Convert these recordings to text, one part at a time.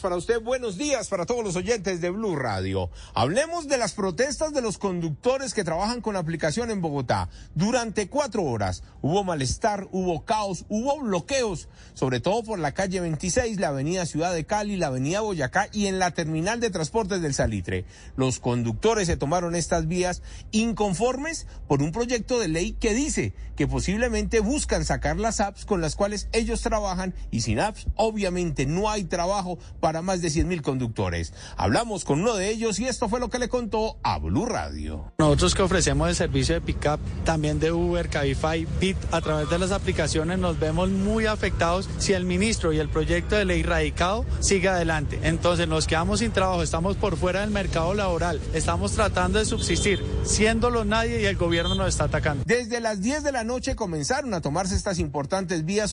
Para usted, buenos días para todos los oyentes de Blue Radio. Hablemos de las protestas de los conductores que trabajan con la aplicación en Bogotá. Durante cuatro horas hubo malestar, hubo caos, hubo bloqueos, sobre todo por la calle 26, la avenida Ciudad de Cali, la avenida Boyacá y en la terminal de transportes del Salitre. Los conductores se tomaron estas vías inconformes por un proyecto de ley que dice que posiblemente buscan sacar las apps con las cuales ellos trabajan y sin apps obviamente no hay trabajo para más de 100 mil conductores. Hablamos con uno de ellos y esto fue lo que le contó a Blue Radio. Nosotros que ofrecemos el servicio de pickup, también de Uber, Cabify, Bit, a través de las aplicaciones nos vemos muy afectados si el ministro y el proyecto de ley radicado sigue adelante. Entonces nos quedamos sin trabajo, estamos por fuera del mercado laboral, estamos tratando de subsistir, siéndolo nadie y el gobierno nos está atacando. Desde las 10 de la noche comenzaron a tomarse estas importantes vías.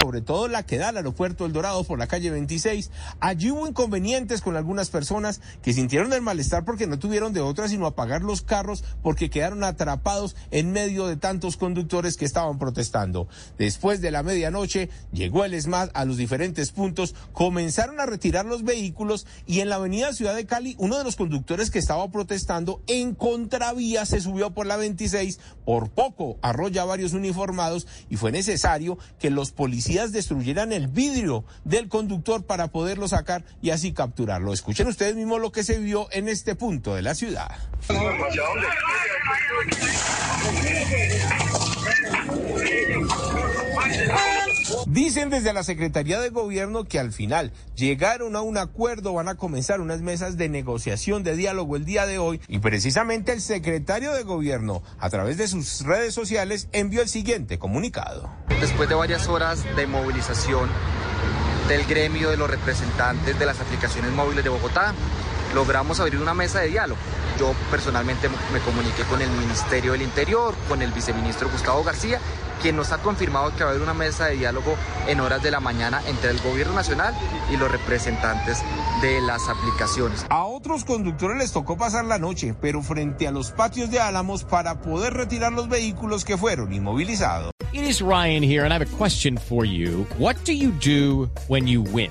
Sobre todo la que da al aeropuerto El Dorado por la calle 26. Allí hubo inconvenientes con algunas personas que sintieron el malestar porque no tuvieron de otra sino apagar los carros porque quedaron atrapados en medio de tantos conductores que estaban protestando. Después de la medianoche llegó el ESMAD a los diferentes puntos, comenzaron a retirar los vehículos y en la avenida Ciudad de Cali uno de los conductores que estaba protestando en contravía se subió por la 26, por poco arrolla varios uniformados y fue necesario que los policías destruyeran el vidrio del conductor para poderlo sacar y así capturarlo. Escuchen ustedes mismos lo que se vio en este punto de la ciudad. Dicen desde la Secretaría de Gobierno que al final llegaron a un acuerdo, van a comenzar unas mesas de negociación, de diálogo el día de hoy y precisamente el secretario de Gobierno a través de sus redes sociales envió el siguiente comunicado. Después de varias horas de movilización del gremio de los representantes de las aplicaciones móviles de Bogotá, logramos abrir una mesa de diálogo. Yo personalmente me comuniqué con el Ministerio del Interior, con el viceministro Gustavo García, quien nos ha confirmado que va a haber una mesa de diálogo en horas de la mañana entre el gobierno nacional y los representantes de las aplicaciones. A otros conductores les tocó pasar la noche, pero frente a los patios de Álamos para poder retirar los vehículos que fueron inmovilizados. It is Ryan here and I have a question for you. What do you do when you win?